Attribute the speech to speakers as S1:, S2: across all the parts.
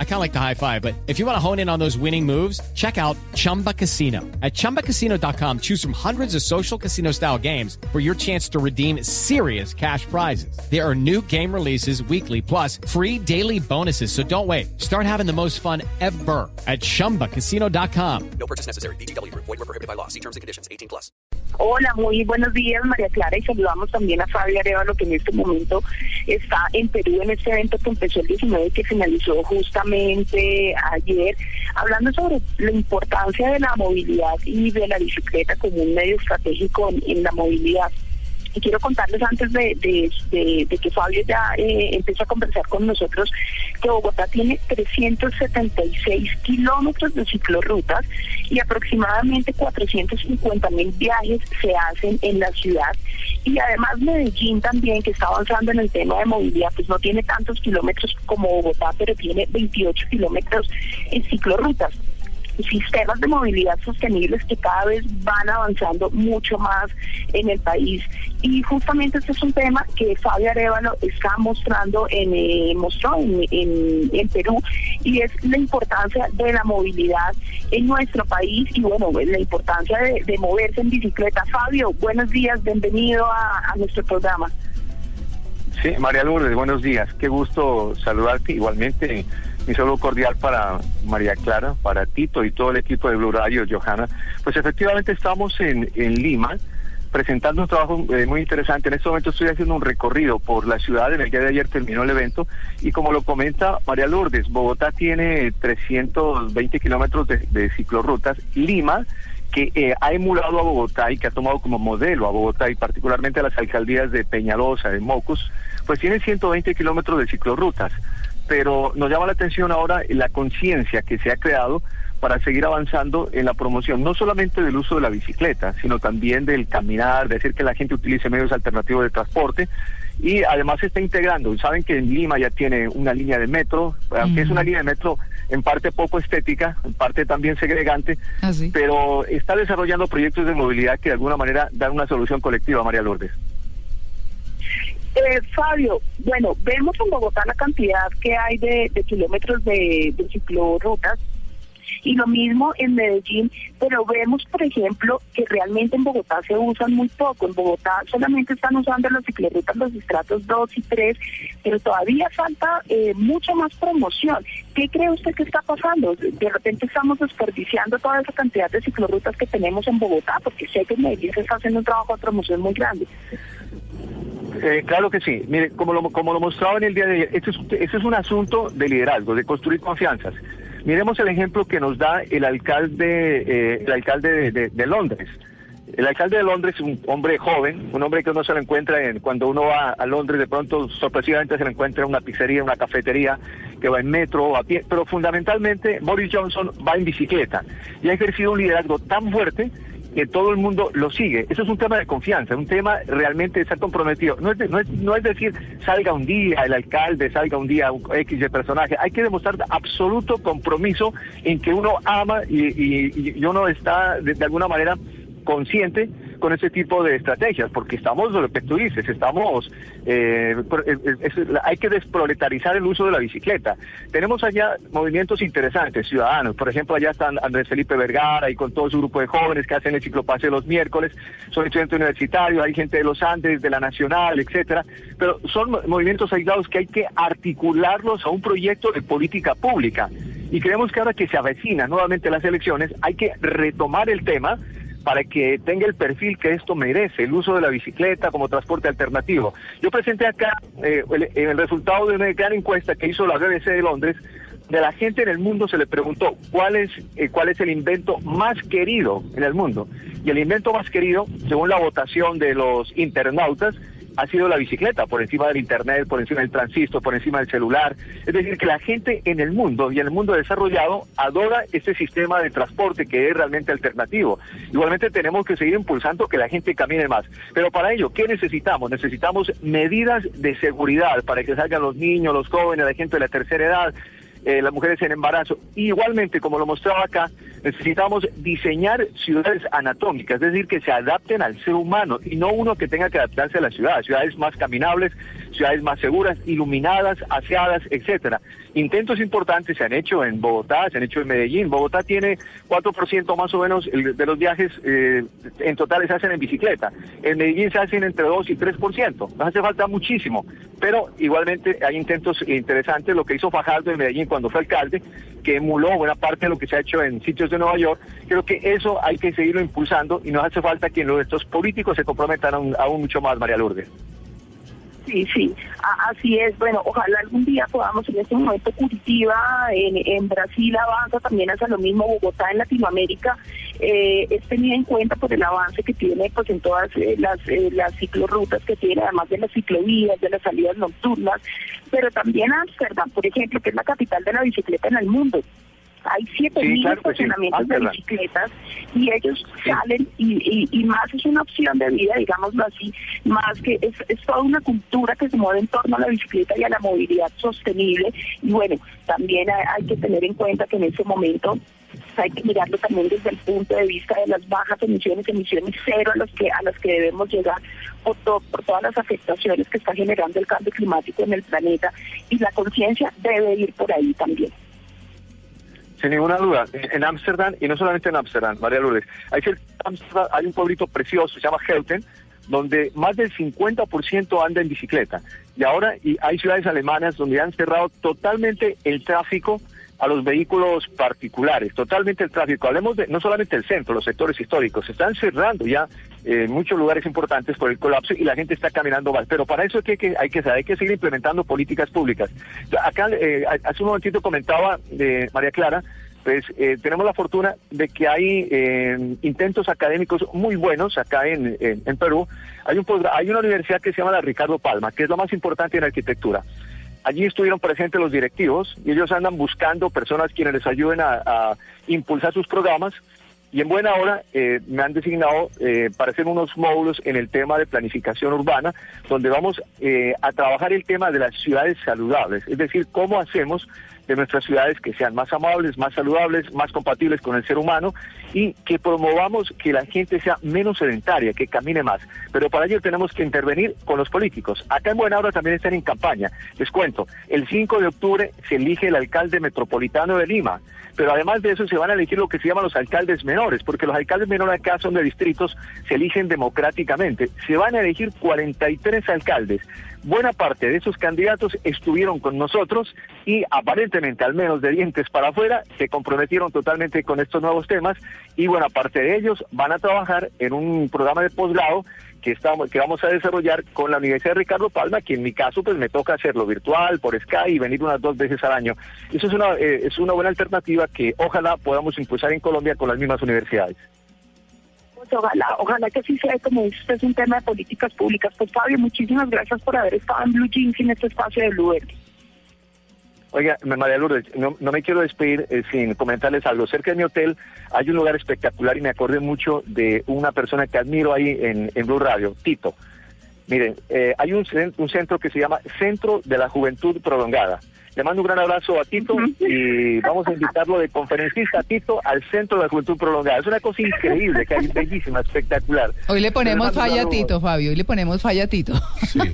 S1: I kind of like the high five, but if you want to hone in on those winning moves, check out Chumba Casino. At ChumbaCasino.com, choose from hundreds of social casino style games for your chance to redeem serious cash prizes. There are new game releases weekly, plus free daily bonuses. So don't wait. Start having the most fun ever at ChumbaCasino.com.
S2: No purchase necessary. BGW. Void were prohibited by law. See terms and conditions. 18 plus.
S3: Hola, muy buenos días, María Clara, y saludamos también a Fabio Arevalo, que en este momento está en Perú en este evento que empezó el 19 y que finalizó justamente ayer, hablando sobre la importancia de la movilidad y de la bicicleta como un medio estratégico en, la movilidad. Y quiero contarles antes de, que Fabio ya eh, empiece a conversar con nosotros que Bogotá tiene 376 kilómetros de ciclorrutas y aproximadamente 450 mil viajes se hacen en la ciudad. Y además Medellín también, que está avanzando en el tema de movilidad, pues no tiene tantos kilómetros como Bogotá, pero tiene 28 kilómetros en ciclorrutas sistemas de movilidad sostenibles que cada vez van avanzando mucho más en el país. Y justamente este es un tema que Fabio Arevalo está mostrando en, eh, mostró en, en, Perú y es la importancia de la movilidad en nuestro país y bueno, la importancia de, moverse en bicicleta. Fabio, buenos días, bienvenido a, a nuestro programa.
S4: Sí, María Lourdes, buenos días. Qué gusto saludarte igualmente mi saludo cordial para María Clara, para Tito y todo el equipo de Blue Radio, Johanna. Pues efectivamente estamos en, en Lima presentando un trabajo eh, muy interesante. En este momento estoy haciendo un recorrido por la ciudad. En el día de ayer terminó el evento y como lo comenta María Lourdes, Bogotá tiene 320 kilómetros de, de ciclorrutas. Lima que eh, ha emulado a Bogotá y que ha tomado como modelo a Bogotá y particularmente a las alcaldías de Peñalosa, de Mocus, pues tiene 120 kilómetros de ciclorrutas pero nos llama la atención ahora la conciencia que se ha creado para seguir avanzando en la promoción, no solamente del uso de la bicicleta, sino también del caminar, de hacer que la gente utilice medios alternativos de transporte y además se está integrando. Saben que en Lima ya tiene una línea de metro, aunque es una línea de metro en parte poco estética, en parte también segregante,
S5: ah,
S4: pero está desarrollando proyectos de movilidad que de alguna manera dan una solución colectiva, María Lourdes.
S3: Eh, Fabio, bueno, vemos en Bogotá la cantidad que hay de, kilómetros de, de ciclorrutas y lo mismo en Medellín, pero vemos, por ejemplo, que realmente en Bogotá se usan muy poco. En Bogotá solamente están usando las ciclorrutas los estratos 2 y 3, pero todavía falta eh, mucha más promoción. ¿Qué cree usted que está pasando? De repente estamos desperdiciando toda esa cantidad de ciclorrutas que tenemos en Bogotá, porque sé que en Medellín se está haciendo un trabajo de promoción muy grande.
S4: Eh, claro que sí. Mire, como lo, como lo mostraba en el día de ayer, este es, este un asunto de liderazgo, de construir confianzas. Miremos el ejemplo que nos da el alcalde, eh, el alcalde de, Londres. El alcalde de Londres es un hombre joven, un hombre que uno se lo encuentra en, cuando uno va a Londres, de pronto sorpresivamente se lo encuentra en una pizzería, en una cafetería, que va en metro o a pie, pero fundamentalmente Boris Johnson va en bicicleta y ha ejercido un liderazgo tan fuerte que todo el mundo lo sigue. Eso es un tema de confianza, un tema realmente de estar comprometido. No es, no, es, no es decir, salga un día el alcalde, salga un día un X de personaje. Hay que demostrar absoluto compromiso en que uno ama y, y, uno está de alguna manera consciente con ese tipo de estrategias, porque estamos, lo que tú dices, estamos, eh, hay que desproletarizar el uso de la bicicleta. Tenemos allá movimientos interesantes, ciudadanos, por ejemplo, allá están Andrés Felipe Vergara y con todo su grupo de jóvenes que hacen el ciclopase los miércoles, son estudiantes universitarios, hay gente de los Andes, de la Nacional, etcétera, pero son movimientos aislados que hay que articularlos a un proyecto de política pública. Y creemos que ahora que se avecinan nuevamente las elecciones, hay que retomar el tema para que tenga el perfil que esto merece, el uso de la bicicleta como transporte alternativo. Yo presenté acá eh, el, resultado de una gran encuesta que hizo la BBC de Londres, de la gente en el mundo se le preguntó cuál es, eh, cuál es el invento más querido en el mundo. Y el invento más querido, según la votación de los internautas, ha sido la bicicleta, por encima del Internet, por encima del transistor, por encima del celular. Es decir, que la gente en el mundo y en el mundo desarrollado adora este sistema de transporte que es realmente alternativo. Igualmente tenemos que seguir impulsando que la gente camine más. Pero para ello, ¿qué necesitamos? Necesitamos medidas de seguridad para que salgan los niños, los jóvenes, la gente de la tercera edad, eh, las mujeres en embarazo. igualmente, como lo mostraba acá, Necesitamos diseñar ciudades anatómicas, es decir, que se adapten al ser humano y no uno que tenga que adaptarse a la ciudad, ciudades más caminables, ciudades más seguras, iluminadas, aseadas, etcétera. Intentos importantes se han hecho en Bogotá, se han hecho en Medellín. Bogotá tiene 4% más o menos de los viajes eh, en total se hacen en bicicleta. En Medellín se hacen entre 2 y 3%. Nos hace falta muchísimo, pero igualmente hay intentos interesantes, lo que hizo Fajardo en Medellín cuando fue alcalde, que emuló buena parte de lo que se ha hecho en sitios de Nueva York. Creo que eso hay que seguirlo impulsando y nos hace falta que nuestros políticos se comprometan aún, aún mucho más, María Lourdes.
S3: Sí, sí, así es. Bueno, ojalá algún día podamos en este momento Curitiba, en, Brasil avanza también hacia lo mismo, Bogotá en Latinoamérica, eh, es tenida en cuenta por el avance que tiene pues en todas eh, las, eh, las ciclorrutas que tiene, además de las ciclovías, de las salidas nocturnas, pero también Ámsterdam, por ejemplo, que es la capital de la bicicleta en el mundo. Hay 7.000 mil estacionamientos de bicicletas y ellos salen y, y, más es una opción de vida, digámoslo así, más que es, es toda una cultura que se mueve en torno a la bicicleta y a la movilidad sostenible. Y bueno, también hay, que tener en cuenta que en ese momento hay que mirarlo también desde el punto de vista de las bajas emisiones, emisiones cero a las que a las que debemos llegar por, por todas las afectaciones que está generando el cambio climático en el planeta y la conciencia debe ir por ahí también.
S4: Sin ninguna duda, en Ámsterdam, y no solamente en Ámsterdam, María Lourdes, hay, hay un pueblito precioso, se llama Helten, donde más del 50% anda en bicicleta. Y ahora y hay ciudades alemanas donde han cerrado totalmente el tráfico a los vehículos particulares, totalmente el tráfico. Hablemos de no solamente el centro, los sectores históricos, se están cerrando ya en eh, muchos lugares importantes por el colapso y la gente está caminando más. Pero para eso hay que, hay que, hay que seguir implementando políticas públicas. Acá, eh, hace un momentito comentaba de María Clara, pues eh, tenemos la fortuna de que hay intentos académicos muy buenos acá en, en, Perú. Hay, un, hay una universidad que se llama la Ricardo Palma, que es la más importante en arquitectura. Allí estuvieron presentes los directivos y ellos andan buscando personas quienes les ayuden a, impulsar sus programas. Y en buena hora eh, me han designado eh, para hacer unos módulos en el tema de planificación urbana, donde vamos eh, a trabajar el tema de las ciudades saludables, es decir, cómo hacemos de nuestras ciudades que sean más amables, más saludables, más compatibles con el ser humano y que promovamos que la gente sea menos sedentaria, que camine más. Pero para ello tenemos que intervenir con los políticos. Acá en Buenabra también están en campaña. Les cuento, el 5 de octubre se elige el alcalde metropolitano de Lima, pero además de eso se van a elegir lo que se llaman los alcaldes menores, porque los alcaldes menores acá son de distritos, se eligen democráticamente. Se van a elegir 43 alcaldes buena parte de esos candidatos estuvieron con nosotros y aparentemente, al menos de dientes para afuera, se comprometieron totalmente con estos nuevos temas y buena parte de ellos van a trabajar en un programa de posgrado que estamos que vamos a desarrollar con la Universidad de Ricardo Palma, que en mi caso pues me toca hacerlo virtual, por Skype y venir unas dos veces al año. Eso es una eh, es una buena alternativa que ojalá podamos impulsar en Colombia con las mismas universidades
S3: ojalá, ojalá que así sea, como dice usted, es un tema de políticas públicas. Pues Fabio, muchísimas gracias por haber estado en Blue Jeans en este espacio de Blue
S4: Oiga, María Lourdes, no, me quiero despedir eh, sin comentarles algo. Cerca de mi hotel hay un lugar espectacular y me acordé mucho de una persona que admiro ahí en, en Blue Radio, Tito. Miren, eh, hay un, un centro que se llama Centro de la Juventud Prolongada. Le mando un gran abrazo a Tito y vamos a invitarlo de conferencista a Tito al Centro de la Juventud Prolongada. Es una cosa increíble, que hay bellísima, espectacular.
S5: Hoy le ponemos falla a Tito, Fabio. Hoy le ponemos falla a Tito.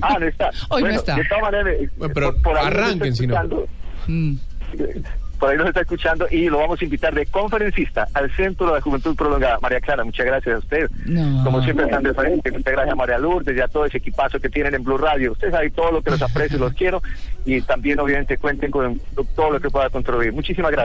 S4: Ah, no está.
S5: Hoy no está.
S4: De todas maneras,
S6: pero arranquen, si no. Mm
S4: por ahí nos está escuchando y lo vamos a invitar de conferencista al Centro de la Juventud Prolongada. María Clara, muchas gracias a usted. Como siempre están de frente. Muchas gracias a María Lourdes y a todo ese equipazo que tienen en Blue Radio. Ustedes saben todo lo que los aprecio y los quiero y también obviamente cuenten con todo lo que pueda contribuir. Muchísimas gracias.